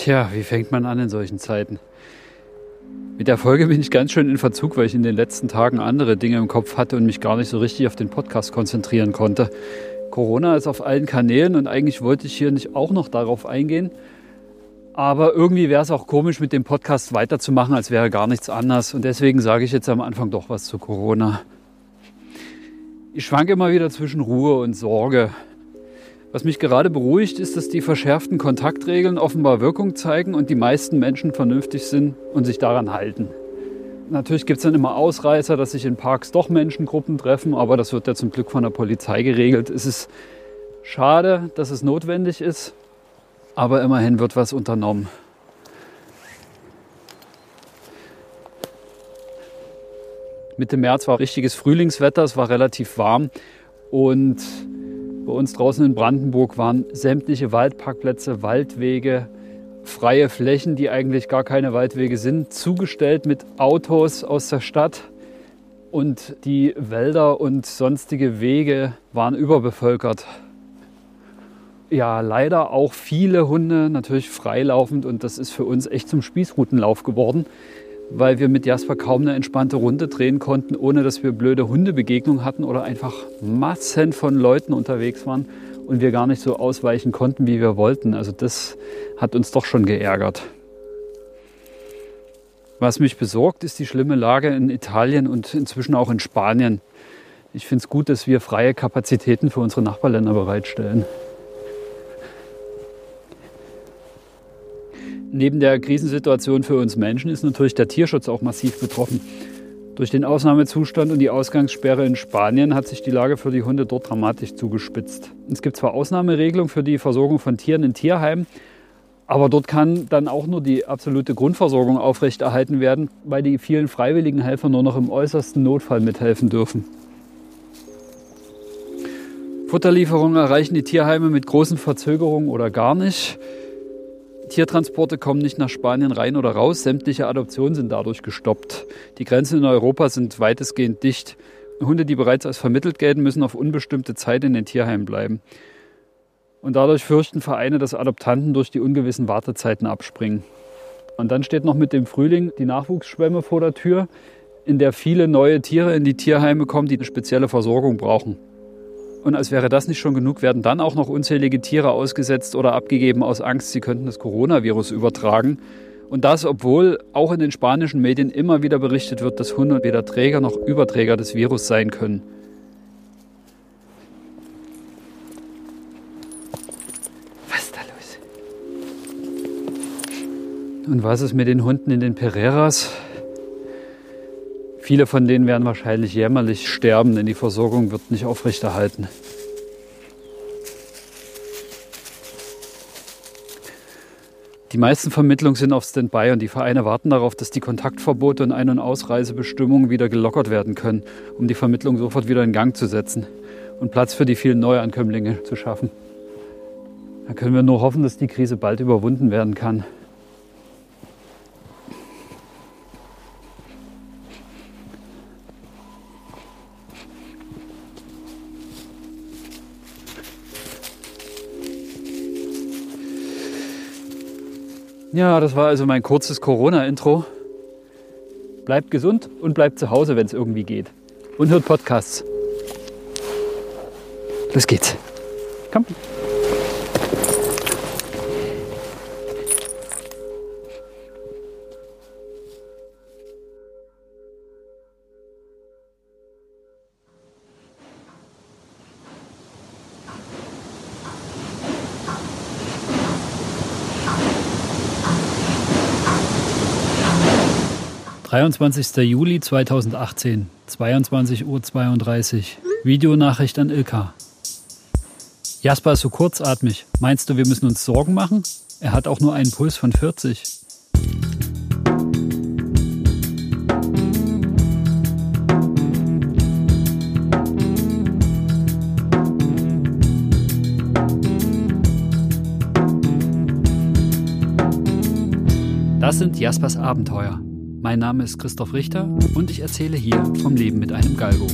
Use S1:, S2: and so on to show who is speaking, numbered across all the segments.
S1: Tja, wie fängt man an in solchen Zeiten? Mit der Folge bin ich ganz schön in Verzug, weil ich in den letzten Tagen andere Dinge im Kopf hatte und mich gar nicht so richtig auf den Podcast konzentrieren konnte. Corona ist auf allen Kanälen und eigentlich wollte ich hier nicht auch noch darauf eingehen. Aber irgendwie wäre es auch komisch, mit dem Podcast weiterzumachen, als wäre gar nichts anders. Und deswegen sage ich jetzt am Anfang doch was zu Corona. Ich schwanke immer wieder zwischen Ruhe und Sorge. Was mich gerade beruhigt, ist, dass die verschärften Kontaktregeln offenbar Wirkung zeigen und die meisten Menschen vernünftig sind und sich daran halten. Natürlich gibt es dann immer Ausreißer, dass sich in Parks doch Menschengruppen treffen, aber das wird ja zum Glück von der Polizei geregelt. Es ist schade, dass es notwendig ist, aber immerhin wird was unternommen. Mitte März war richtiges Frühlingswetter, es war relativ warm und bei uns draußen in Brandenburg waren sämtliche Waldparkplätze, Waldwege, freie Flächen, die eigentlich gar keine Waldwege sind, zugestellt mit Autos aus der Stadt. Und die Wälder und sonstige Wege waren überbevölkert. Ja, leider auch viele Hunde natürlich freilaufend und das ist für uns echt zum Spießrutenlauf geworden weil wir mit Jasper kaum eine entspannte Runde drehen konnten, ohne dass wir blöde Hundebegegnungen hatten oder einfach Massen von Leuten unterwegs waren und wir gar nicht so ausweichen konnten, wie wir wollten. Also das hat uns doch schon geärgert. Was mich besorgt, ist die schlimme Lage in Italien und inzwischen auch in Spanien. Ich finde es gut, dass wir freie Kapazitäten für unsere Nachbarländer bereitstellen. Neben der Krisensituation für uns Menschen ist natürlich der Tierschutz auch massiv betroffen. Durch den Ausnahmezustand und die Ausgangssperre in Spanien hat sich die Lage für die Hunde dort dramatisch zugespitzt. Es gibt zwar Ausnahmeregelungen für die Versorgung von Tieren in Tierheimen, aber dort kann dann auch nur die absolute Grundversorgung aufrechterhalten werden, weil die vielen freiwilligen Helfer nur noch im äußersten Notfall mithelfen dürfen. Futterlieferungen erreichen die Tierheime mit großen Verzögerungen oder gar nicht. Tiertransporte kommen nicht nach Spanien rein oder raus. Sämtliche Adoptionen sind dadurch gestoppt. Die Grenzen in Europa sind weitestgehend dicht. Hunde, die bereits als vermittelt gelten, müssen auf unbestimmte Zeit in den Tierheimen bleiben. Und dadurch fürchten Vereine, dass Adoptanten durch die ungewissen Wartezeiten abspringen. Und dann steht noch mit dem Frühling die Nachwuchsschwemme vor der Tür, in der viele neue Tiere in die Tierheime kommen, die eine spezielle Versorgung brauchen. Und als wäre das nicht schon genug, werden dann auch noch unzählige Tiere ausgesetzt oder abgegeben aus Angst, sie könnten das Coronavirus übertragen. Und das, obwohl auch in den spanischen Medien immer wieder berichtet wird, dass Hunde weder Träger noch Überträger des Virus sein können. Was ist da los? Und was ist mit den Hunden in den Pereiras? Viele von denen werden wahrscheinlich jämmerlich sterben, denn die Versorgung wird nicht aufrechterhalten. Die meisten Vermittlungen sind auf Standby und die Vereine warten darauf, dass die Kontaktverbote und Ein- und Ausreisebestimmungen wieder gelockert werden können, um die Vermittlung sofort wieder in Gang zu setzen und Platz für die vielen Neuankömmlinge zu schaffen. Da können wir nur hoffen, dass die Krise bald überwunden werden kann. Ja, das war also mein kurzes Corona-Intro. Bleibt gesund und bleibt zu Hause, wenn es irgendwie geht. Und hört Podcasts. Los geht's. Komm. 23. Juli 2018, 22.32 Uhr. Videonachricht an Ilka. Jasper ist so kurzatmig. Meinst du, wir müssen uns Sorgen machen? Er hat auch nur einen Puls von 40. Das sind Jaspers Abenteuer. Mein Name ist Christoph Richter und ich erzähle hier vom Leben mit einem Galgo.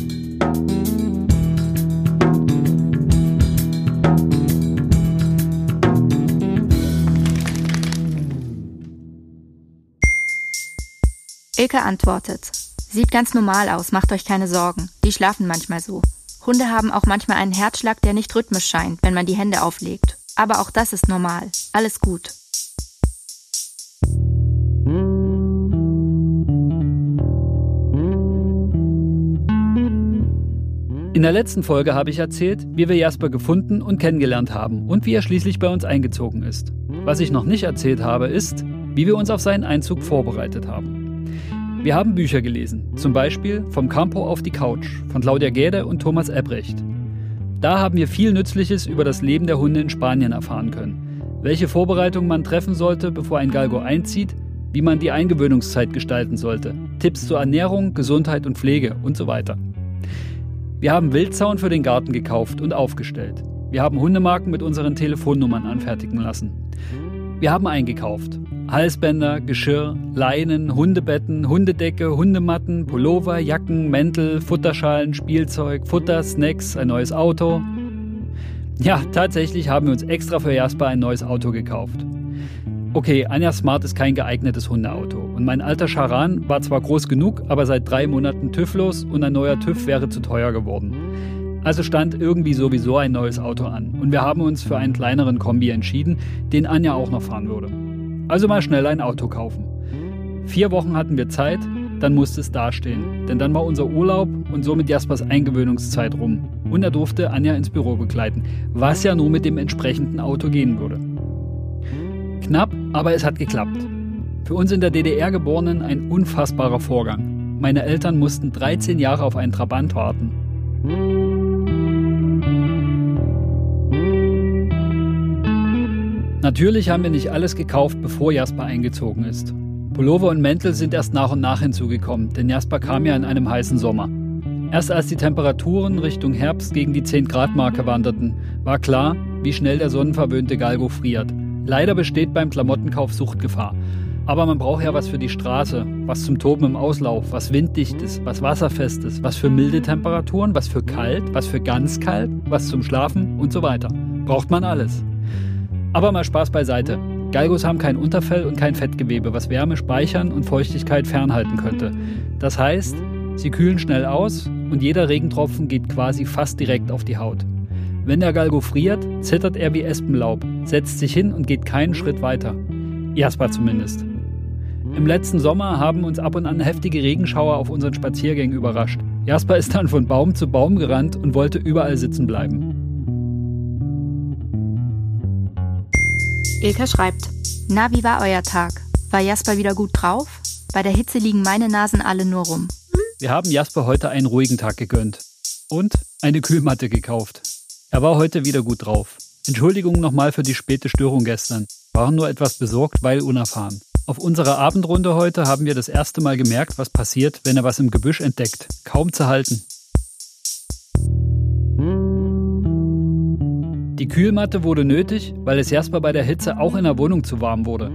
S2: Ilke antwortet. Sieht ganz normal aus, macht euch keine Sorgen. Die schlafen manchmal so. Hunde haben auch manchmal einen Herzschlag, der nicht rhythmisch scheint, wenn man die Hände auflegt. Aber auch das ist normal. Alles gut.
S1: In der letzten Folge habe ich erzählt, wie wir Jasper gefunden und kennengelernt haben und wie er schließlich bei uns eingezogen ist. Was ich noch nicht erzählt habe, ist, wie wir uns auf seinen Einzug vorbereitet haben. Wir haben Bücher gelesen, zum Beispiel Vom Campo auf die Couch von Claudia Gäde und Thomas Ebrecht. Da haben wir viel Nützliches über das Leben der Hunde in Spanien erfahren können. Welche Vorbereitungen man treffen sollte, bevor ein Galgo einzieht, wie man die Eingewöhnungszeit gestalten sollte, Tipps zur Ernährung, Gesundheit und Pflege und so weiter. Wir haben Wildzaun für den Garten gekauft und aufgestellt. Wir haben Hundemarken mit unseren Telefonnummern anfertigen lassen. Wir haben eingekauft. Halsbänder, Geschirr, Leinen, Hundebetten, Hundedecke, Hundematten, Pullover, Jacken, Mäntel, Futterschalen, Spielzeug, Futter, Snacks, ein neues Auto. Ja, tatsächlich haben wir uns extra für Jasper ein neues Auto gekauft. Okay, Anja Smart ist kein geeignetes Hundeauto. Und mein alter Charan war zwar groß genug, aber seit drei Monaten TÜV-los und ein neuer TÜV wäre zu teuer geworden. Also stand irgendwie sowieso ein neues Auto an. Und wir haben uns für einen kleineren Kombi entschieden, den Anja auch noch fahren würde. Also mal schnell ein Auto kaufen. Vier Wochen hatten wir Zeit, dann musste es dastehen. Denn dann war unser Urlaub und somit Jaspers Eingewöhnungszeit rum. Und er durfte Anja ins Büro begleiten, was ja nur mit dem entsprechenden Auto gehen würde. Knapp, aber es hat geklappt. Für uns in der DDR Geborenen ein unfassbarer Vorgang. Meine Eltern mussten 13 Jahre auf einen Trabant warten. Natürlich haben wir nicht alles gekauft, bevor Jasper eingezogen ist. Pullover und Mäntel sind erst nach und nach hinzugekommen, denn Jasper kam ja in einem heißen Sommer. Erst als die Temperaturen Richtung Herbst gegen die 10 Grad Marke wanderten, war klar, wie schnell der sonnenverwöhnte Galgo friert. Leider besteht beim Klamottenkauf Suchtgefahr. Aber man braucht ja was für die Straße, was zum Toben im Auslauf, was winddicht ist, was wasserfest ist, was für milde Temperaturen, was für kalt, was für ganz kalt, was zum Schlafen und so weiter. Braucht man alles. Aber mal Spaß beiseite. Galgos haben kein Unterfell und kein Fettgewebe, was Wärme speichern und Feuchtigkeit fernhalten könnte. Das heißt, sie kühlen schnell aus und jeder Regentropfen geht quasi fast direkt auf die Haut. Wenn der Galgo friert, zittert er wie Espenlaub, setzt sich hin und geht keinen Schritt weiter. Jasper zumindest. Im letzten Sommer haben uns ab und an heftige Regenschauer auf unseren Spaziergängen überrascht. Jasper ist dann von Baum zu Baum gerannt und wollte überall sitzen bleiben.
S2: Ilka schreibt: Na, wie war euer Tag? War Jasper wieder gut drauf? Bei der Hitze liegen meine Nasen alle nur rum.
S1: Wir haben Jasper heute einen ruhigen Tag gegönnt. Und eine Kühlmatte gekauft. Er war heute wieder gut drauf. Entschuldigung nochmal für die späte Störung gestern. Waren nur etwas besorgt, weil unerfahren. Auf unserer Abendrunde heute haben wir das erste Mal gemerkt, was passiert, wenn er was im Gebüsch entdeckt. Kaum zu halten. Die Kühlmatte wurde nötig, weil es Jasper bei der Hitze auch in der Wohnung zu warm wurde.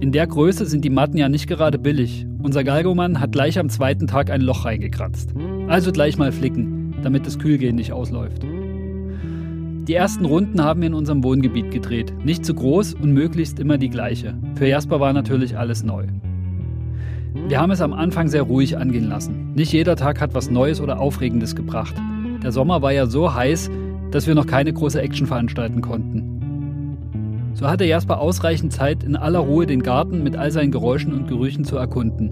S1: In der Größe sind die Matten ja nicht gerade billig. Unser Galgomann hat gleich am zweiten Tag ein Loch reingekratzt. Also gleich mal flicken, damit das Kühlgehen nicht ausläuft. Die ersten Runden haben wir in unserem Wohngebiet gedreht. Nicht zu groß und möglichst immer die gleiche. Für Jasper war natürlich alles neu. Wir haben es am Anfang sehr ruhig angehen lassen. Nicht jeder Tag hat was Neues oder Aufregendes gebracht. Der Sommer war ja so heiß, dass wir noch keine große Action veranstalten konnten. So hatte Jasper ausreichend Zeit, in aller Ruhe den Garten mit all seinen Geräuschen und Gerüchen zu erkunden.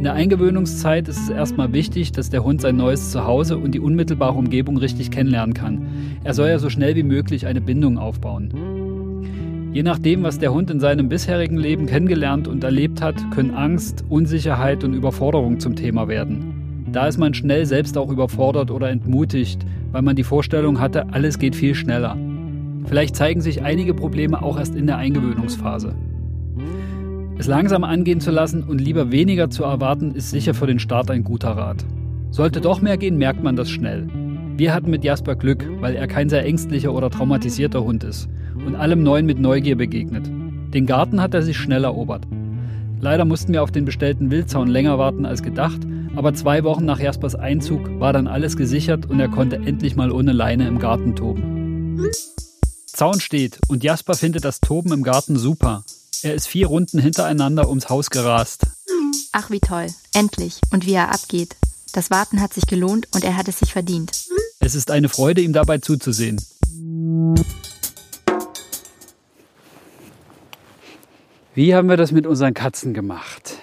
S1: In der Eingewöhnungszeit ist es erstmal wichtig, dass der Hund sein neues Zuhause und die unmittelbare Umgebung richtig kennenlernen kann. Er soll ja so schnell wie möglich eine Bindung aufbauen. Je nachdem, was der Hund in seinem bisherigen Leben kennengelernt und erlebt hat, können Angst, Unsicherheit und Überforderung zum Thema werden. Da ist man schnell selbst auch überfordert oder entmutigt, weil man die Vorstellung hatte, alles geht viel schneller. Vielleicht zeigen sich einige Probleme auch erst in der Eingewöhnungsphase. Es langsam angehen zu lassen und lieber weniger zu erwarten, ist sicher für den Start ein guter Rat. Sollte doch mehr gehen, merkt man das schnell. Wir hatten mit Jasper Glück, weil er kein sehr ängstlicher oder traumatisierter Hund ist und allem Neuen mit Neugier begegnet. Den Garten hat er sich schnell erobert. Leider mussten wir auf den bestellten Wildzaun länger warten als gedacht, aber zwei Wochen nach Jaspers Einzug war dann alles gesichert und er konnte endlich mal ohne Leine im Garten toben. Zaun steht und Jasper findet das Toben im Garten super er ist vier Runden hintereinander ums Haus gerast.
S2: Ach, wie toll. Endlich und wie er abgeht. Das Warten hat sich gelohnt und er hat es sich verdient.
S1: Es ist eine Freude, ihm dabei zuzusehen. Wie haben wir das mit unseren Katzen gemacht?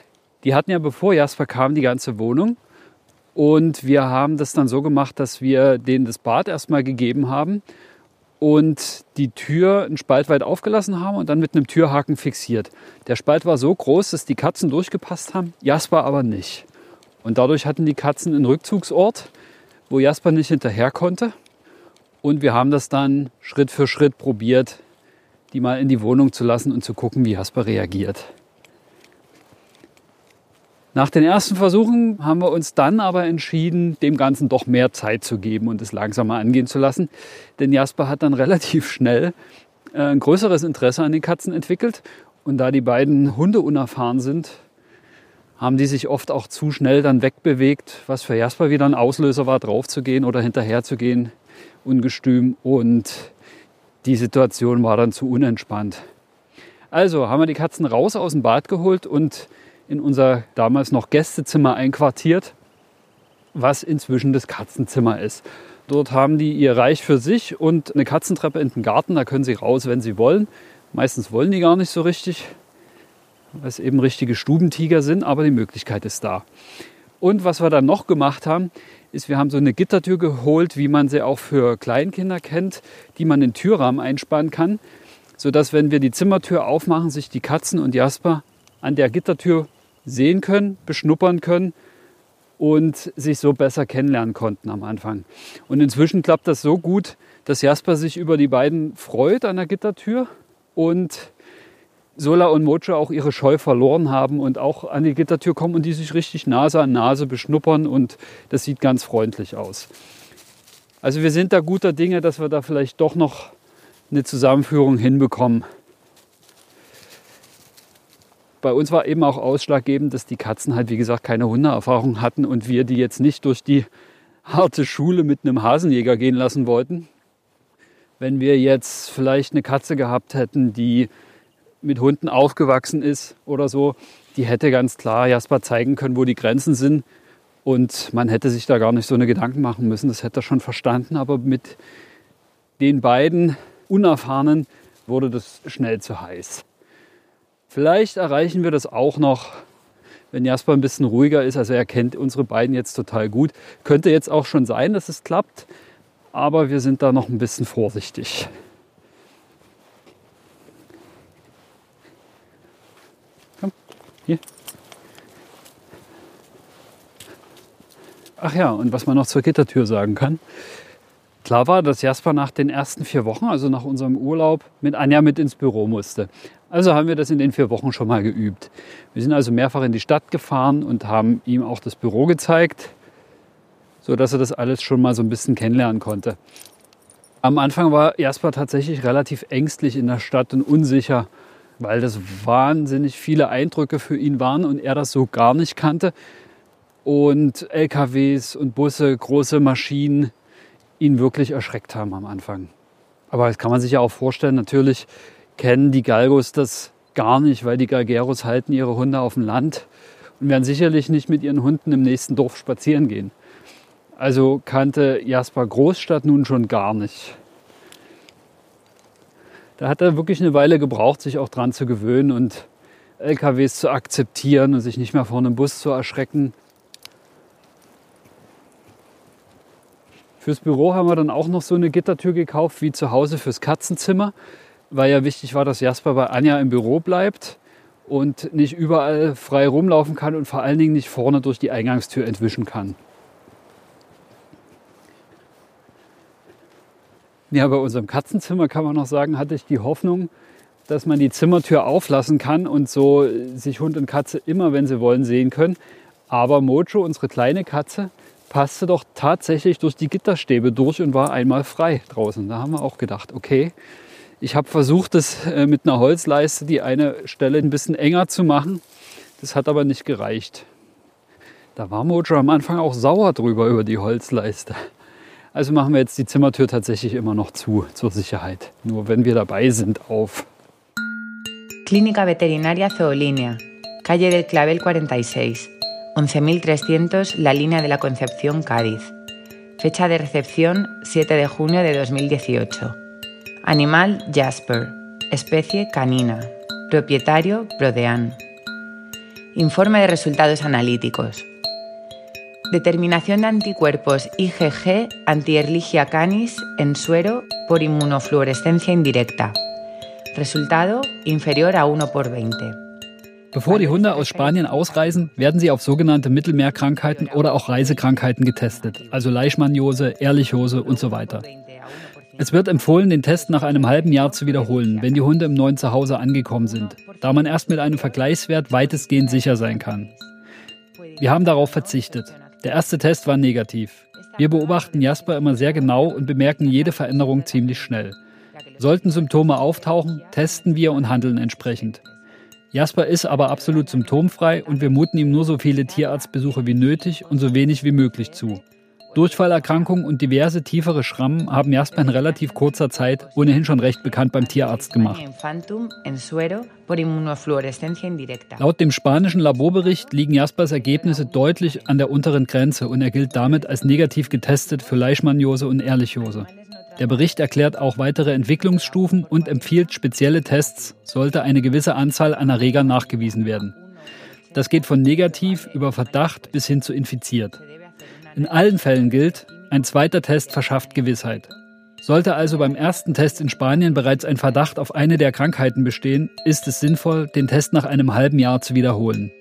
S1: Die hatten ja, bevor Jasper kam, die ganze Wohnung. Und wir haben das dann so gemacht, dass wir denen das Bad erstmal gegeben haben und die Tür einen Spalt weit aufgelassen haben und dann mit einem Türhaken fixiert. Der Spalt war so groß, dass die Katzen durchgepasst haben, Jasper aber nicht. Und dadurch hatten die Katzen einen Rückzugsort, wo Jasper nicht hinterher konnte. Und wir haben das dann Schritt für Schritt probiert, die mal in die Wohnung zu lassen und zu gucken, wie Jasper reagiert. Nach den ersten Versuchen haben wir uns dann aber entschieden, dem Ganzen doch mehr Zeit zu geben und es langsamer angehen zu lassen. Denn Jasper hat dann relativ schnell äh, ein größeres Interesse an den Katzen entwickelt. Und da die beiden Hunde unerfahren sind, haben die sich oft auch zu schnell dann wegbewegt, was für Jasper wieder ein Auslöser war, draufzugehen oder hinterherzugehen, ungestüm. Und die Situation war dann zu unentspannt. Also haben wir die Katzen raus aus dem Bad geholt und in unser damals noch Gästezimmer einquartiert, was inzwischen das Katzenzimmer ist. Dort haben die ihr Reich für sich und eine Katzentreppe in den Garten. Da können sie raus, wenn sie wollen. Meistens wollen die gar nicht so richtig, weil es eben richtige Stubentiger sind, aber die Möglichkeit ist da. Und was wir dann noch gemacht haben, ist, wir haben so eine Gittertür geholt, wie man sie auch für Kleinkinder kennt, die man in den Türrahmen einspannen kann, sodass, wenn wir die Zimmertür aufmachen, sich die Katzen und Jasper an der Gittertür sehen können, beschnuppern können und sich so besser kennenlernen konnten am Anfang. Und inzwischen klappt das so gut, dass Jasper sich über die beiden freut an der Gittertür und Sola und Mojo auch ihre Scheu verloren haben und auch an die Gittertür kommen und die sich richtig Nase an Nase beschnuppern und das sieht ganz freundlich aus. Also wir sind da guter Dinge, dass wir da vielleicht doch noch eine Zusammenführung hinbekommen bei uns war eben auch ausschlaggebend, dass die Katzen halt, wie gesagt, keine Hundeerfahrung hatten und wir die jetzt nicht durch die harte Schule mit einem Hasenjäger gehen lassen wollten. Wenn wir jetzt vielleicht eine Katze gehabt hätten, die mit Hunden aufgewachsen ist oder so, die hätte ganz klar Jasper zeigen können, wo die Grenzen sind. Und man hätte sich da gar nicht so eine Gedanken machen müssen. Das hätte er schon verstanden. Aber mit den beiden Unerfahrenen wurde das schnell zu heiß. Vielleicht erreichen wir das auch noch, wenn Jasper ein bisschen ruhiger ist. Also er kennt unsere beiden jetzt total gut. Könnte jetzt auch schon sein, dass es klappt, aber wir sind da noch ein bisschen vorsichtig. Komm, hier. Ach ja, und was man noch zur Gittertür sagen kann. Klar war, dass Jasper nach den ersten vier Wochen, also nach unserem Urlaub, mit Anja mit ins Büro musste. Also haben wir das in den vier Wochen schon mal geübt. Wir sind also mehrfach in die Stadt gefahren und haben ihm auch das Büro gezeigt, sodass er das alles schon mal so ein bisschen kennenlernen konnte. Am Anfang war Jasper tatsächlich relativ ängstlich in der Stadt und unsicher, weil das wahnsinnig viele Eindrücke für ihn waren und er das so gar nicht kannte. Und LKWs und Busse, große Maschinen, ihn wirklich erschreckt haben am Anfang. Aber das kann man sich ja auch vorstellen, natürlich kennen die Galgos das gar nicht, weil die Galgeros halten ihre Hunde auf dem Land und werden sicherlich nicht mit ihren Hunden im nächsten Dorf spazieren gehen. Also kannte Jasper Großstadt nun schon gar nicht. Da hat er wirklich eine Weile gebraucht, sich auch dran zu gewöhnen und LKWs zu akzeptieren und sich nicht mehr vor einem Bus zu erschrecken. Fürs Büro haben wir dann auch noch so eine Gittertür gekauft, wie zu Hause fürs Katzenzimmer, weil ja wichtig war, dass Jasper bei Anja im Büro bleibt und nicht überall frei rumlaufen kann und vor allen Dingen nicht vorne durch die Eingangstür entwischen kann. Ja, bei unserem Katzenzimmer kann man noch sagen, hatte ich die Hoffnung, dass man die Zimmertür auflassen kann und so sich Hund und Katze immer, wenn sie wollen, sehen können. Aber Mojo, unsere kleine Katze, passte doch tatsächlich durch die Gitterstäbe durch und war einmal frei draußen. Da haben wir auch gedacht, okay, ich habe versucht, das äh, mit einer Holzleiste die eine Stelle ein bisschen enger zu machen. Das hat aber nicht gereicht. Da war Mojo am Anfang auch sauer drüber über die Holzleiste. Also machen wir jetzt die Zimmertür tatsächlich immer noch zu, zur Sicherheit. Nur wenn wir dabei sind, auf.
S3: Clínica Veterinaria Zoolínea, Calle del Clavel 46. 11.300 La Línea de la Concepción Cádiz. Fecha de recepción 7 de junio de 2018. Animal Jasper. Especie canina. Propietario Prodean. Informe de resultados analíticos. Determinación de anticuerpos IgG anti-Ehrlichia canis en suero por inmunofluorescencia indirecta. Resultado inferior a 1 por 20.
S1: Bevor die Hunde aus Spanien ausreisen, werden sie auf sogenannte Mittelmeerkrankheiten oder auch Reisekrankheiten getestet, also Leishmaniose, Ehrlichose und so weiter. Es wird empfohlen, den Test nach einem halben Jahr zu wiederholen, wenn die Hunde im neuen Zuhause angekommen sind, da man erst mit einem Vergleichswert weitestgehend sicher sein kann. Wir haben darauf verzichtet. Der erste Test war negativ. Wir beobachten Jasper immer sehr genau und bemerken jede Veränderung ziemlich schnell. Sollten Symptome auftauchen, testen wir und handeln entsprechend. Jasper ist aber absolut symptomfrei und wir muten ihm nur so viele Tierarztbesuche wie nötig und so wenig wie möglich zu. Durchfallerkrankungen und diverse tiefere Schrammen haben Jasper in relativ kurzer Zeit ohnehin schon recht bekannt beim Tierarzt gemacht. Laut dem spanischen Laborbericht liegen Jaspers Ergebnisse deutlich an der unteren Grenze und er gilt damit als negativ getestet für Leishmaniose und Ehrlichose. Der Bericht erklärt auch weitere Entwicklungsstufen und empfiehlt spezielle Tests, sollte eine gewisse Anzahl an Erregern nachgewiesen werden. Das geht von negativ über Verdacht bis hin zu infiziert. In allen Fällen gilt, ein zweiter Test verschafft Gewissheit. Sollte also beim ersten Test in Spanien bereits ein Verdacht auf eine der Krankheiten bestehen, ist es sinnvoll, den Test nach einem halben Jahr zu wiederholen.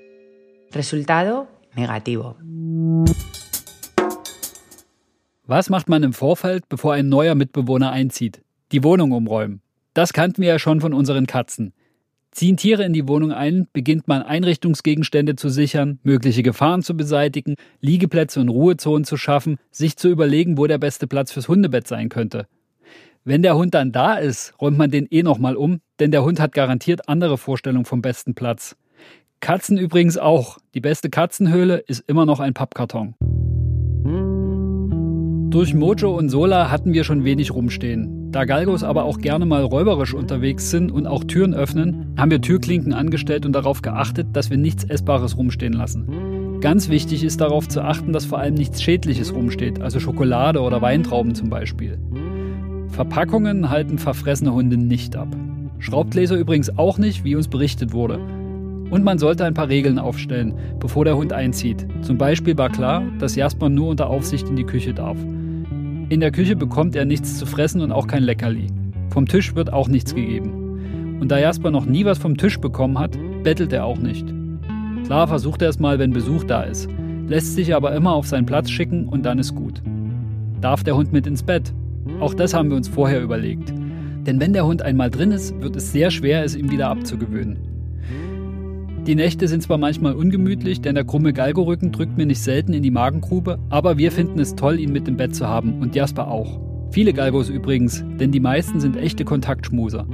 S3: Resultado negativo.
S1: Was macht man im Vorfeld, bevor ein neuer Mitbewohner einzieht? Die Wohnung umräumen. Das kannten wir ja schon von unseren Katzen. Ziehen Tiere in die Wohnung ein, beginnt man Einrichtungsgegenstände zu sichern, mögliche Gefahren zu beseitigen, Liegeplätze und Ruhezonen zu schaffen, sich zu überlegen, wo der beste Platz fürs Hundebett sein könnte. Wenn der Hund dann da ist, räumt man den eh nochmal um, denn der Hund hat garantiert andere Vorstellungen vom besten Platz. Katzen übrigens auch. Die beste Katzenhöhle ist immer noch ein Pappkarton. Durch Mojo und Sola hatten wir schon wenig rumstehen. Da Galgos aber auch gerne mal räuberisch unterwegs sind und auch Türen öffnen, haben wir Türklinken angestellt und darauf geachtet, dass wir nichts Essbares rumstehen lassen. Ganz wichtig ist darauf zu achten, dass vor allem nichts Schädliches rumsteht, also Schokolade oder Weintrauben zum Beispiel. Verpackungen halten verfressene Hunde nicht ab. Schraubgläser übrigens auch nicht, wie uns berichtet wurde. Und man sollte ein paar Regeln aufstellen, bevor der Hund einzieht. Zum Beispiel war klar, dass Jasper nur unter Aufsicht in die Küche darf. In der Küche bekommt er nichts zu fressen und auch kein Leckerli. Vom Tisch wird auch nichts gegeben. Und da Jasper noch nie was vom Tisch bekommen hat, bettelt er auch nicht. Klar versucht er es mal, wenn Besuch da ist, lässt sich aber immer auf seinen Platz schicken und dann ist gut. Darf der Hund mit ins Bett? Auch das haben wir uns vorher überlegt. Denn wenn der Hund einmal drin ist, wird es sehr schwer, es ihm wieder abzugewöhnen. Die Nächte sind zwar manchmal ungemütlich, denn der krumme Galgorücken drückt mir nicht selten in die Magengrube, aber wir finden es toll, ihn mit im Bett zu haben und Jasper auch. Viele Galgos übrigens, denn die meisten sind echte Kontaktschmuser.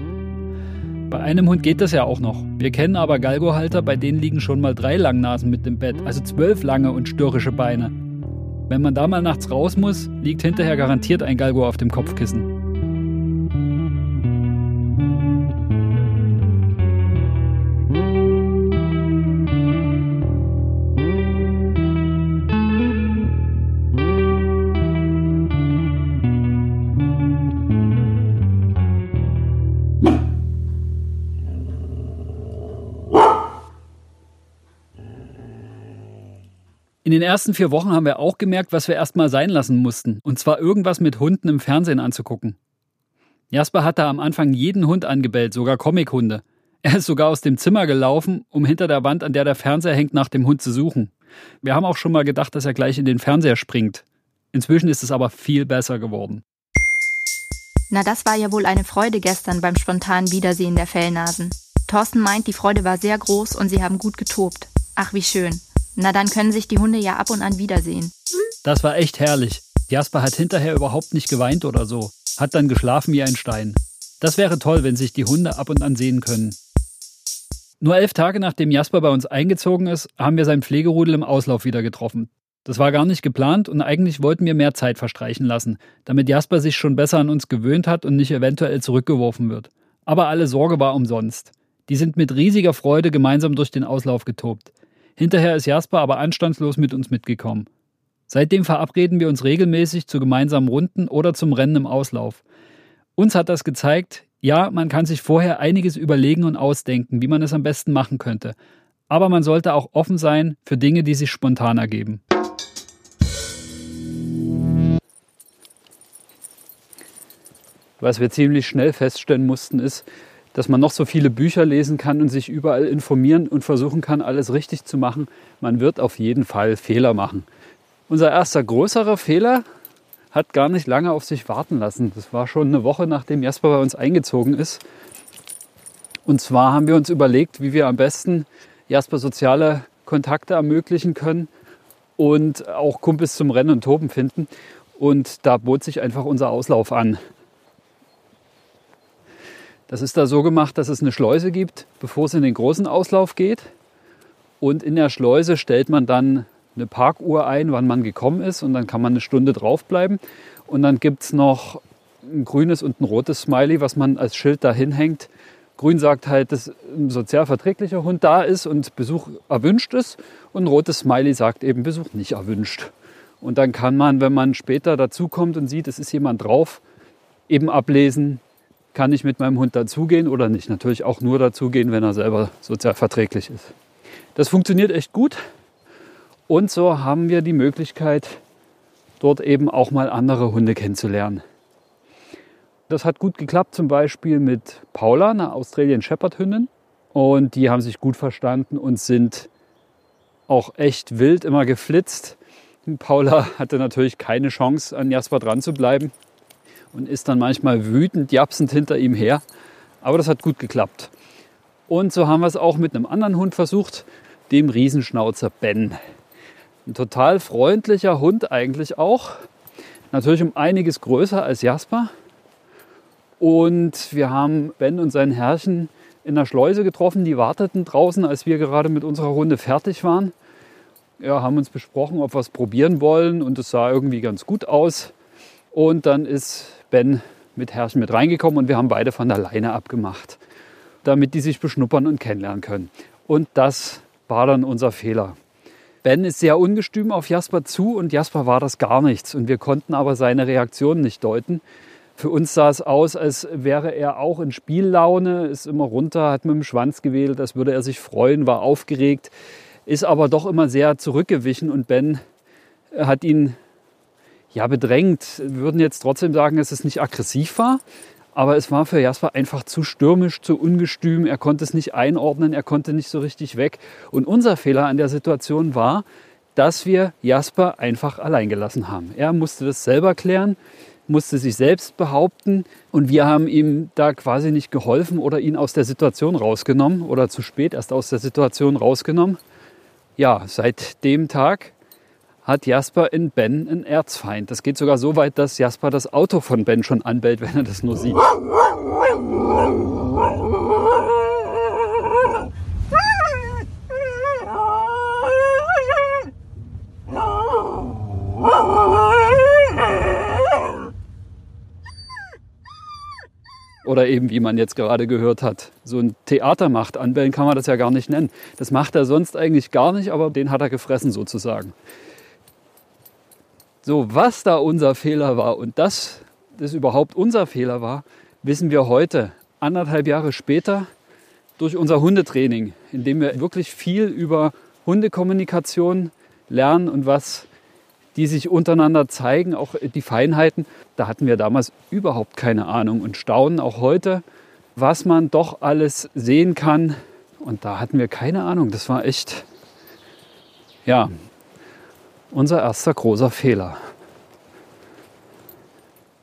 S1: Bei einem Hund geht das ja auch noch. Wir kennen aber Galgohalter, bei denen liegen schon mal drei Langnasen mit im Bett, also zwölf lange und störrische Beine. Wenn man da mal nachts raus muss, liegt hinterher garantiert ein Galgo auf dem Kopfkissen. In den ersten vier Wochen haben wir auch gemerkt, was wir erstmal sein lassen mussten. Und zwar irgendwas mit Hunden im Fernsehen anzugucken. Jasper hat da am Anfang jeden Hund angebellt, sogar Comichunde. Er ist sogar aus dem Zimmer gelaufen, um hinter der Wand, an der der Fernseher hängt, nach dem Hund zu suchen. Wir haben auch schon mal gedacht, dass er gleich in den Fernseher springt. Inzwischen ist es aber viel besser geworden.
S2: Na, das war ja wohl eine Freude gestern beim spontanen Wiedersehen der Fellnasen. Thorsten meint, die Freude war sehr groß und sie haben gut getobt. Ach, wie schön. Na, dann können sich die Hunde ja ab und an wiedersehen.
S1: Das war echt herrlich. Jasper hat hinterher überhaupt nicht geweint oder so. Hat dann geschlafen wie ein Stein. Das wäre toll, wenn sich die Hunde ab und an sehen können. Nur elf Tage nachdem Jasper bei uns eingezogen ist, haben wir sein Pflegerudel im Auslauf wieder getroffen. Das war gar nicht geplant und eigentlich wollten wir mehr Zeit verstreichen lassen, damit Jasper sich schon besser an uns gewöhnt hat und nicht eventuell zurückgeworfen wird. Aber alle Sorge war umsonst. Die sind mit riesiger Freude gemeinsam durch den Auslauf getobt. Hinterher ist Jasper aber anstandslos mit uns mitgekommen. Seitdem verabreden wir uns regelmäßig zu gemeinsamen Runden oder zum Rennen im Auslauf. Uns hat das gezeigt, ja, man kann sich vorher einiges überlegen und ausdenken, wie man es am besten machen könnte. Aber man sollte auch offen sein für Dinge, die sich spontan ergeben. Was wir ziemlich schnell feststellen mussten, ist, dass man noch so viele Bücher lesen kann und sich überall informieren und versuchen kann, alles richtig zu machen. Man wird auf jeden Fall Fehler machen. Unser erster größerer Fehler hat gar nicht lange auf sich warten lassen. Das war schon eine Woche, nachdem Jasper bei uns eingezogen ist. Und zwar haben wir uns überlegt, wie wir am besten Jasper soziale Kontakte ermöglichen können und auch Kumpels zum Rennen und Toben finden. Und da bot sich einfach unser Auslauf an. Das ist da so gemacht, dass es eine Schleuse gibt, bevor es in den großen Auslauf geht. Und in der Schleuse stellt man dann eine Parkuhr ein, wann man gekommen ist. Und dann kann man eine Stunde draufbleiben. Und dann gibt es noch ein grünes und ein rotes Smiley, was man als Schild dahin hängt. Grün sagt halt, dass ein sozial verträglicher Hund da ist und Besuch erwünscht ist. Und ein rotes Smiley sagt eben Besuch nicht erwünscht. Und dann kann man, wenn man später dazukommt und sieht, es ist jemand drauf, eben ablesen, kann ich mit meinem Hund dazugehen oder nicht. Natürlich auch nur dazugehen, wenn er selber sozial verträglich ist. Das funktioniert echt gut. Und so haben wir die Möglichkeit, dort eben auch mal andere Hunde kennenzulernen. Das hat gut geklappt, zum Beispiel mit Paula, einer Australian Shepherd Hündin. Und die haben sich gut verstanden und sind auch echt wild immer geflitzt. Paula hatte natürlich keine Chance, an Jasper dran zu bleiben und ist dann manchmal wütend, japsend hinter ihm her. Aber das hat gut geklappt. Und so haben wir es auch mit einem anderen Hund versucht, dem Riesenschnauzer Ben. Ein total freundlicher Hund eigentlich auch. Natürlich um einiges größer als Jasper. Und wir haben Ben und sein Herrchen in der Schleuse getroffen. Die warteten draußen, als wir gerade mit unserer Runde fertig waren. Ja, haben uns besprochen, ob wir es probieren wollen. Und es sah irgendwie ganz gut aus. Und dann ist Ben mit Herrchen mit reingekommen und wir haben beide von der Leine abgemacht, damit die sich beschnuppern und kennenlernen können. Und das war dann unser Fehler. Ben ist sehr ungestüm auf Jasper zu und Jasper war das gar nichts. Und wir konnten aber seine Reaktion nicht deuten. Für uns sah es aus, als wäre er auch in Spiellaune, ist immer runter, hat mit dem Schwanz gewedelt, als würde er sich freuen, war aufgeregt, ist aber doch immer sehr zurückgewichen und Ben hat ihn ja, bedrängt. Wir würden jetzt trotzdem sagen, dass es nicht aggressiv war. Aber es war für Jasper einfach zu stürmisch, zu ungestüm. Er konnte es nicht einordnen, er konnte nicht so richtig weg. Und unser Fehler an der Situation war, dass wir Jasper einfach allein gelassen haben. Er musste das selber klären, musste sich selbst behaupten und wir haben ihm da quasi nicht geholfen oder ihn aus der Situation rausgenommen oder zu spät erst aus der Situation rausgenommen. Ja, seit dem Tag hat Jasper in Ben einen Erzfeind. Das geht sogar so weit, dass Jasper das Auto von Ben schon anbellt, wenn er das nur sieht. Oder eben, wie man jetzt gerade gehört hat, so ein Theater macht. Anbellen kann man das ja gar nicht nennen. Das macht er sonst eigentlich gar nicht, aber den hat er gefressen sozusagen. So, was da unser Fehler war und dass das überhaupt unser Fehler war, wissen wir heute, anderthalb Jahre später, durch unser Hundetraining, in dem wir wirklich viel über Hundekommunikation lernen und was die sich untereinander zeigen, auch die Feinheiten. Da hatten wir damals überhaupt keine Ahnung und staunen auch heute, was man doch alles sehen kann. Und da hatten wir keine Ahnung. Das war echt, ja, unser erster großer Fehler.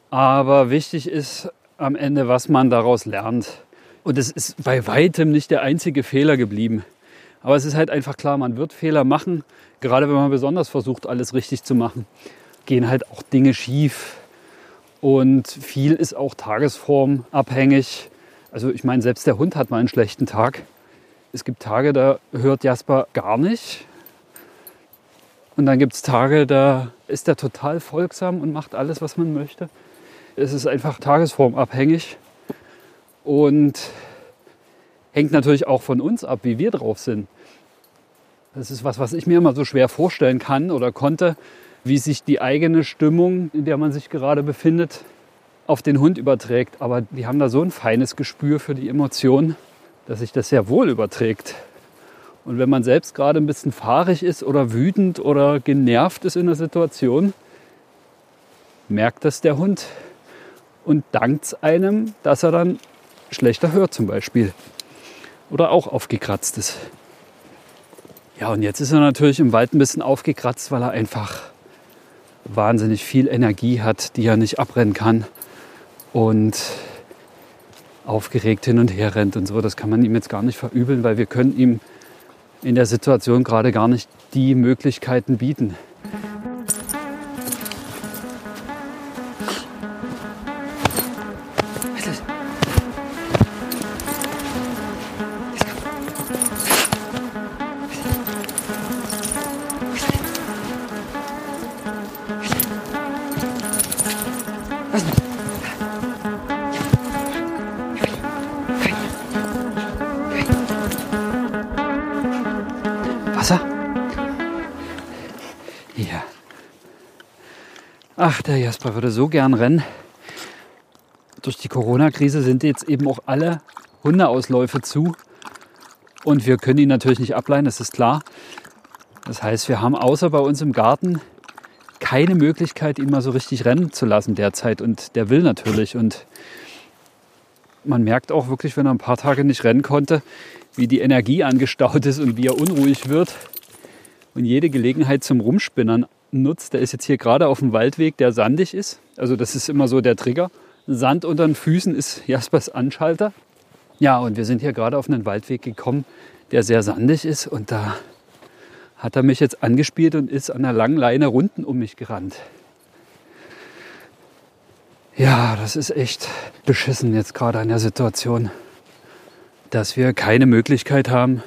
S1: Aber wichtig ist am Ende, was man daraus lernt. Und es ist bei weitem nicht der einzige Fehler geblieben. Aber es ist halt einfach klar, man wird Fehler machen, gerade wenn man besonders versucht, alles richtig zu machen. Gehen halt auch Dinge schief. Und viel ist auch tagesformabhängig. Also ich meine, selbst der Hund hat mal einen schlechten Tag. Es gibt Tage, da hört Jasper gar nicht. Und dann gibt es Tage, da ist er total folgsam und macht alles, was man möchte. Es ist einfach tagesformabhängig und hängt natürlich auch von uns ab, wie wir drauf sind. Das ist was, was ich mir immer so schwer vorstellen kann oder konnte, wie sich die eigene Stimmung, in der man sich gerade befindet, auf den Hund überträgt. Aber die haben da so ein feines Gespür für die Emotionen, dass sich das sehr wohl überträgt. Und wenn man selbst gerade ein bisschen fahrig ist oder wütend oder genervt ist in der Situation, merkt das der Hund und dankt einem, dass er dann schlechter hört zum Beispiel. Oder auch aufgekratzt ist. Ja, und jetzt ist er natürlich im Wald ein bisschen aufgekratzt, weil er einfach wahnsinnig viel Energie hat, die er nicht abrennen kann. Und aufgeregt hin und her rennt und so. Das kann man ihm jetzt gar nicht verübeln, weil wir können ihm in der Situation gerade gar nicht die Möglichkeiten bieten. Ach, der Jasper würde so gern rennen. Durch die Corona-Krise sind jetzt eben auch alle Hundeausläufe zu. Und wir können ihn natürlich nicht ableihen, das ist klar. Das heißt, wir haben außer bei uns im Garten keine Möglichkeit, ihn mal so richtig rennen zu lassen derzeit. Und der will natürlich. Und man merkt auch wirklich, wenn er ein paar Tage nicht rennen konnte, wie die Energie angestaut ist und wie er unruhig wird und jede Gelegenheit zum Rumspinnern nutzt. Der ist jetzt hier gerade auf dem Waldweg, der sandig ist. Also das ist immer so der Trigger. Sand unter den Füßen ist Jaspers Anschalter. Ja, und wir sind hier gerade auf einen Waldweg gekommen, der sehr sandig ist. Und da hat er mich jetzt angespielt und ist an der langen Leine runden um mich gerannt. Ja, das ist echt beschissen jetzt gerade an der Situation, dass wir keine Möglichkeit haben,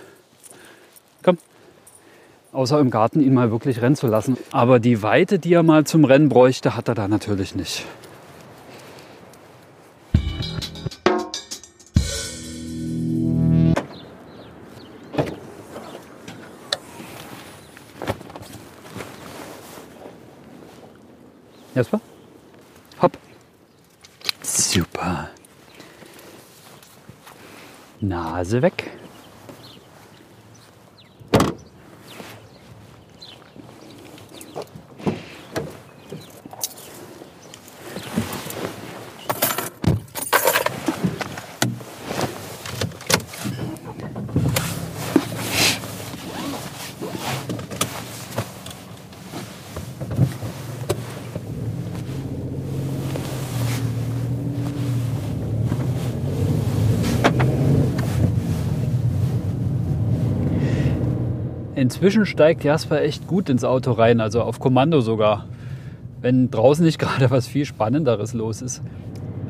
S1: außer im Garten ihn mal wirklich rennen zu lassen. Aber die Weite, die er mal zum Rennen bräuchte, hat er da natürlich nicht. Jasper? Hopp. Super. Nase weg. Inzwischen steigt Jasper echt gut ins Auto rein, also auf Kommando sogar. Wenn draußen nicht gerade was viel Spannenderes los ist.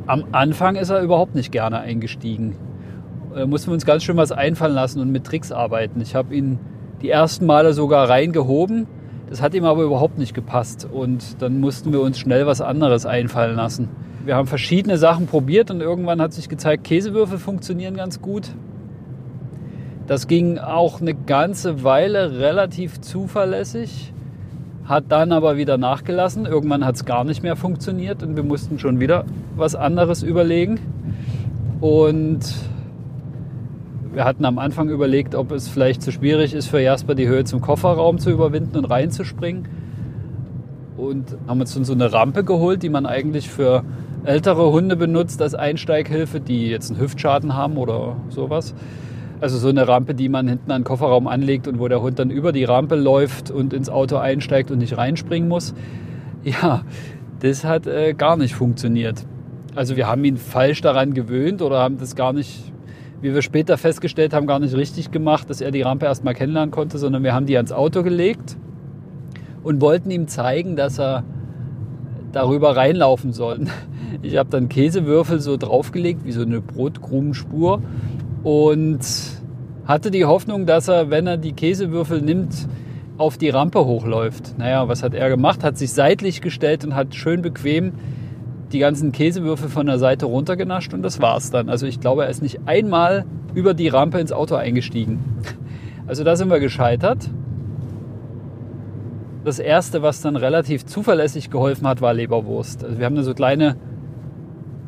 S1: Am Anfang ist er überhaupt nicht gerne eingestiegen. Da mussten wir uns ganz schön was einfallen lassen und mit Tricks arbeiten. Ich habe ihn die ersten Male sogar reingehoben. Das hat ihm aber überhaupt nicht gepasst. Und dann mussten wir uns schnell was anderes einfallen lassen. Wir haben verschiedene Sachen probiert und irgendwann hat sich gezeigt, Käsewürfel funktionieren ganz gut. Das ging auch eine ganze Weile relativ zuverlässig, hat dann aber wieder nachgelassen. Irgendwann hat es gar nicht mehr funktioniert und wir mussten schon wieder was anderes überlegen. Und wir hatten am Anfang überlegt, ob es vielleicht zu schwierig ist für Jasper die Höhe zum Kofferraum zu überwinden und reinzuspringen. Und haben uns dann so eine Rampe geholt, die man eigentlich für ältere Hunde benutzt als Einsteighilfe, die jetzt einen Hüftschaden haben oder sowas. Also so eine Rampe, die man hinten an den Kofferraum anlegt und wo der Hund dann über die Rampe läuft und ins Auto einsteigt und nicht reinspringen muss. Ja, das hat äh, gar nicht funktioniert. Also wir haben ihn falsch daran gewöhnt oder haben das gar nicht, wie wir später festgestellt haben, gar nicht richtig gemacht, dass er die Rampe erstmal kennenlernen konnte, sondern wir haben die ans Auto gelegt und wollten ihm zeigen, dass er darüber reinlaufen soll. Ich habe dann Käsewürfel so draufgelegt, wie so eine Brotkrumenspur und hatte die Hoffnung, dass er, wenn er die Käsewürfel nimmt, auf die Rampe hochläuft. Naja, was hat er gemacht? Hat sich seitlich gestellt und hat schön bequem die ganzen Käsewürfel von der Seite runtergenascht und das war's dann. Also ich glaube, er ist nicht einmal über die Rampe ins Auto eingestiegen. Also da sind wir gescheitert. Das erste, was dann relativ zuverlässig geholfen hat, war Leberwurst. Also wir haben da so kleine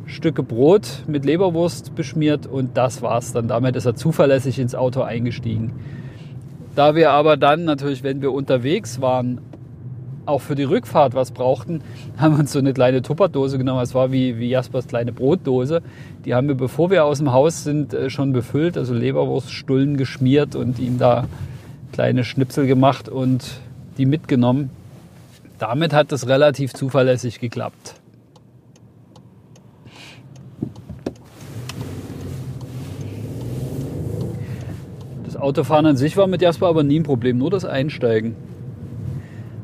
S1: Stücke Brot mit Leberwurst beschmiert und das war's dann. Damit ist er zuverlässig ins Auto eingestiegen. Da wir aber dann natürlich, wenn wir unterwegs waren, auch für die Rückfahrt was brauchten, haben wir uns so eine kleine Tupperdose genommen. Das war wie, wie Jaspers kleine Brotdose. Die haben wir, bevor wir aus dem Haus sind, äh, schon befüllt, also Leberwurststullen geschmiert und ihm da kleine Schnipsel gemacht und die mitgenommen. Damit hat das relativ zuverlässig geklappt. Autofahren an sich war mit Jasper aber nie ein Problem, nur das Einsteigen.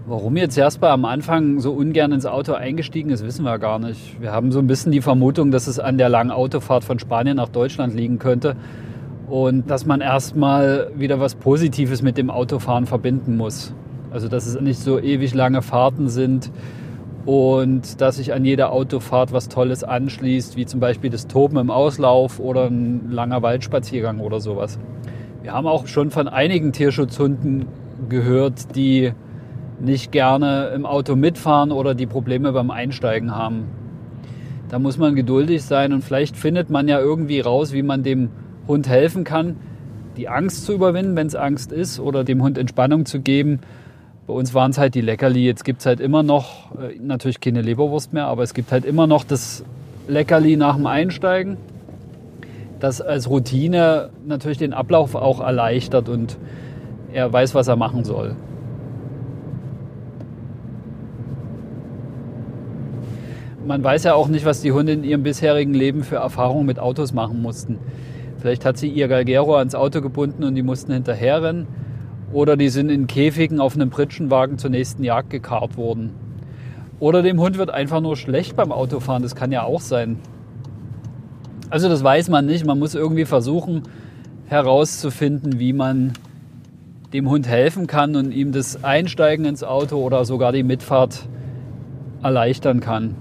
S1: Warum jetzt Jasper am Anfang so ungern ins Auto eingestiegen ist, wissen wir gar nicht. Wir haben so ein bisschen die Vermutung, dass es an der langen Autofahrt von Spanien nach Deutschland liegen könnte und dass man erstmal wieder was Positives mit dem Autofahren verbinden muss. Also dass es nicht so ewig lange Fahrten sind und dass sich an jeder Autofahrt was Tolles anschließt, wie zum Beispiel das Toben im Auslauf oder ein langer Waldspaziergang oder sowas. Wir haben auch schon von einigen Tierschutzhunden gehört, die nicht gerne im Auto mitfahren oder die Probleme beim Einsteigen haben. Da muss man geduldig sein und vielleicht findet man ja irgendwie raus, wie man dem Hund helfen kann, die Angst zu überwinden, wenn es Angst ist, oder dem Hund Entspannung zu geben. Bei uns waren es halt die Leckerli. Jetzt gibt es halt immer noch, äh, natürlich keine Leberwurst mehr, aber es gibt halt immer noch das Leckerli nach dem Einsteigen das als Routine natürlich den Ablauf auch erleichtert und er weiß, was er machen soll. Man weiß ja auch nicht, was die Hunde in ihrem bisherigen Leben für Erfahrungen mit Autos machen mussten. Vielleicht hat sie ihr Galgero ans Auto gebunden und die mussten hinterherrennen. Oder die sind in Käfigen auf einem Pritschenwagen zur nächsten Jagd gekarrt worden. Oder dem Hund wird einfach nur schlecht beim Autofahren. Das kann ja auch sein. Also das weiß man nicht. Man muss irgendwie versuchen herauszufinden, wie man dem Hund helfen kann und ihm das Einsteigen ins Auto oder sogar die Mitfahrt erleichtern kann.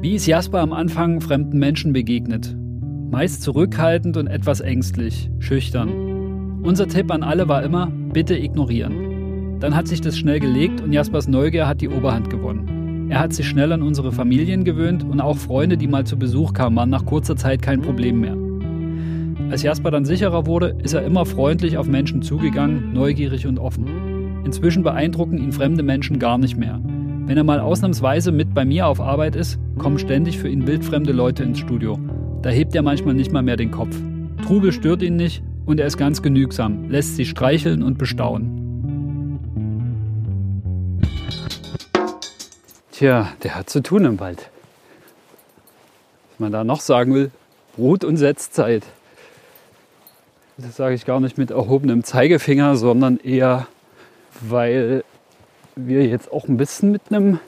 S1: Wie ist Jasper am Anfang fremden Menschen begegnet? Meist zurückhaltend und etwas ängstlich, schüchtern. Unser Tipp an alle war immer, bitte ignorieren. Dann hat sich das schnell gelegt und Jaspers Neugier hat die Oberhand gewonnen. Er hat sich schnell an unsere Familien gewöhnt und auch Freunde, die mal zu Besuch kamen, waren nach kurzer Zeit kein Problem mehr. Als Jasper dann sicherer wurde, ist er immer freundlich auf Menschen zugegangen, neugierig und offen. Inzwischen beeindrucken ihn fremde Menschen gar nicht mehr. Wenn er mal ausnahmsweise mit bei mir auf Arbeit ist, kommen ständig für ihn wildfremde Leute ins Studio. Da hebt er manchmal nicht mal mehr den Kopf. Trubel stört ihn nicht, und er ist ganz genügsam, lässt sie streicheln und bestaunen. Tja, der hat zu tun im Wald. Was man da noch sagen will, Brut- und Setzzeit. Das sage ich gar nicht mit erhobenem Zeigefinger, sondern eher, weil wir jetzt auch ein bisschen mit einem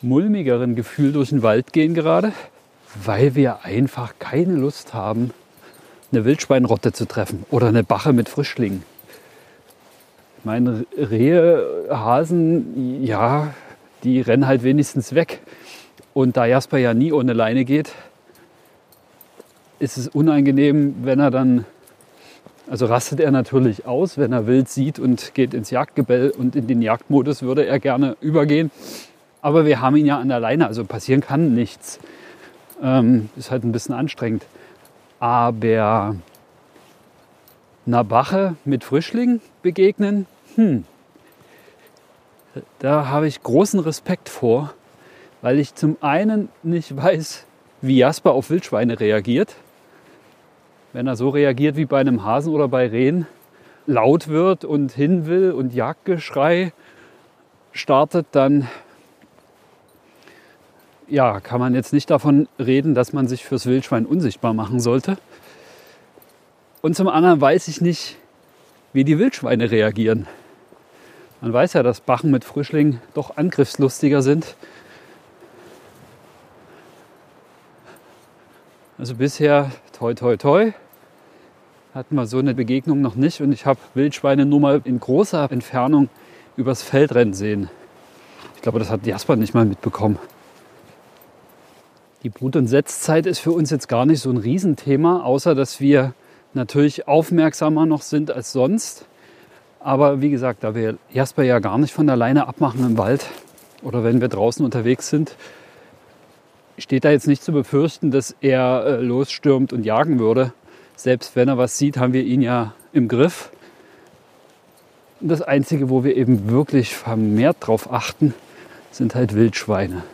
S1: mulmigeren Gefühl durch den Wald gehen gerade, weil wir einfach keine Lust haben, eine Wildschweinrotte zu treffen oder eine Bache mit Frischlingen. Meine Rehe, Hasen, ja, die rennen halt wenigstens weg. Und da Jasper ja nie ohne Leine geht, ist es unangenehm, wenn er dann, also rastet er natürlich aus, wenn er wild sieht und geht ins Jagdgebell und in den Jagdmodus würde er gerne übergehen. Aber wir haben ihn ja an der Leine, also passieren kann nichts. Ähm, ist halt ein bisschen anstrengend. Aber einer Bache mit Frischling begegnen, hm, da habe ich großen Respekt vor, weil ich zum einen nicht weiß, wie Jasper auf Wildschweine reagiert. Wenn er so reagiert wie bei einem Hasen oder bei Rehen, laut wird und hin will und Jagdgeschrei startet, dann ja, kann man jetzt nicht davon reden, dass man sich fürs Wildschwein unsichtbar machen sollte. Und zum anderen weiß ich nicht, wie die Wildschweine reagieren. Man weiß ja, dass Bachen mit Frischlingen doch angriffslustiger sind. Also bisher, toi, toi, toi, hatten wir so eine Begegnung noch nicht und ich habe Wildschweine nur mal in großer Entfernung übers Feld rennen sehen. Ich glaube, das hat Jasper nicht mal mitbekommen. Die Brut- und Setzzeit ist für uns jetzt gar nicht so ein Riesenthema, außer dass wir natürlich aufmerksamer noch sind als sonst. Aber wie gesagt, da wir Jasper ja gar nicht von alleine abmachen im Wald oder wenn wir draußen unterwegs sind, steht da jetzt nicht zu befürchten, dass er äh, losstürmt und jagen würde. Selbst wenn er was sieht, haben wir ihn ja im Griff. Das Einzige, wo wir eben wirklich vermehrt drauf achten, sind halt Wildschweine.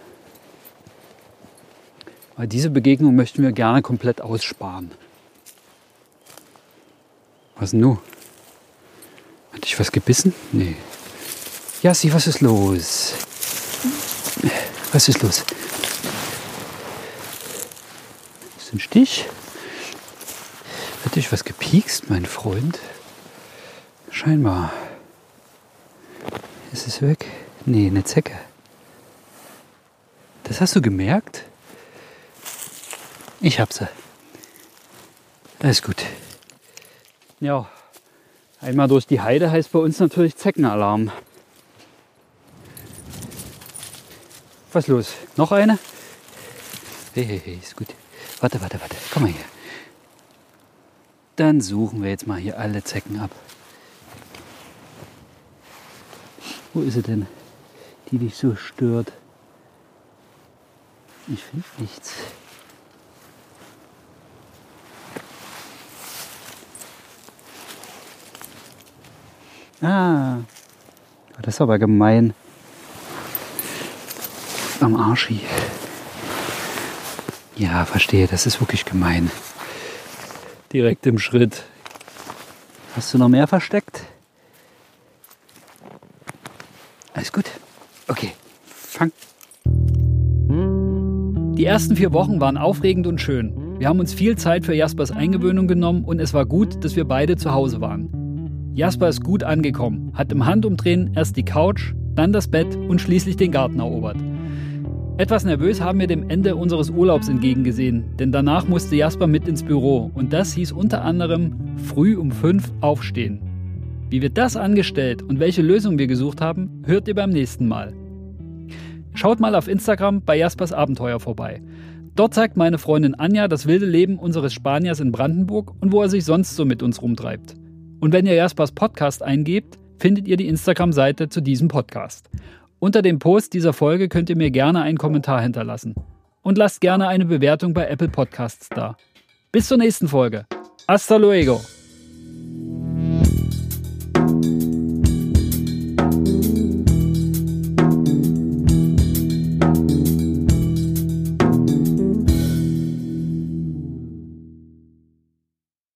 S1: Weil diese Begegnung möchten wir gerne komplett aussparen. Was nun? Hat dich was gebissen? Nee. Jassi, was ist los? Was ist los? Ist ein Stich? Hat dich was gepiekst, mein Freund? Scheinbar. Ist es weg? Nee, eine Zecke. Das hast du gemerkt? Ich hab sie. Alles gut. Ja, einmal durch die Heide heißt bei uns natürlich Zeckenalarm. Was los? Noch eine? Hey, hey, hey, ist gut. Warte, warte, warte. Komm mal hier. Dann suchen wir jetzt mal hier alle Zecken ab. Wo ist sie denn, die dich so stört? Ich finde nichts. Ah, das ist aber gemein. Am Arschi. Ja, verstehe, das ist wirklich gemein. Direkt im Schritt. Hast du noch mehr versteckt? Alles gut? Okay, fang. Die ersten vier Wochen waren aufregend und schön. Wir haben uns viel Zeit für Jaspers Eingewöhnung genommen und es war gut, dass wir beide zu Hause waren. Jasper ist gut angekommen, hat im Handumdrehen erst die Couch, dann das Bett und schließlich den Garten erobert. Etwas nervös haben wir dem Ende unseres Urlaubs entgegengesehen, denn danach musste Jasper mit ins Büro und das hieß unter anderem früh um fünf aufstehen. Wie wir das angestellt und welche Lösung wir gesucht haben, hört ihr beim nächsten Mal. Schaut mal auf Instagram bei Jaspers Abenteuer vorbei. Dort zeigt meine Freundin Anja das wilde Leben unseres Spaniers in Brandenburg und wo er sich sonst so mit uns rumtreibt. Und wenn ihr Jaspers Podcast eingebt, findet ihr die Instagram-Seite zu diesem Podcast. Unter dem Post dieser Folge könnt ihr mir gerne einen Kommentar hinterlassen. Und lasst gerne eine Bewertung bei Apple Podcasts da. Bis zur nächsten Folge. Hasta luego!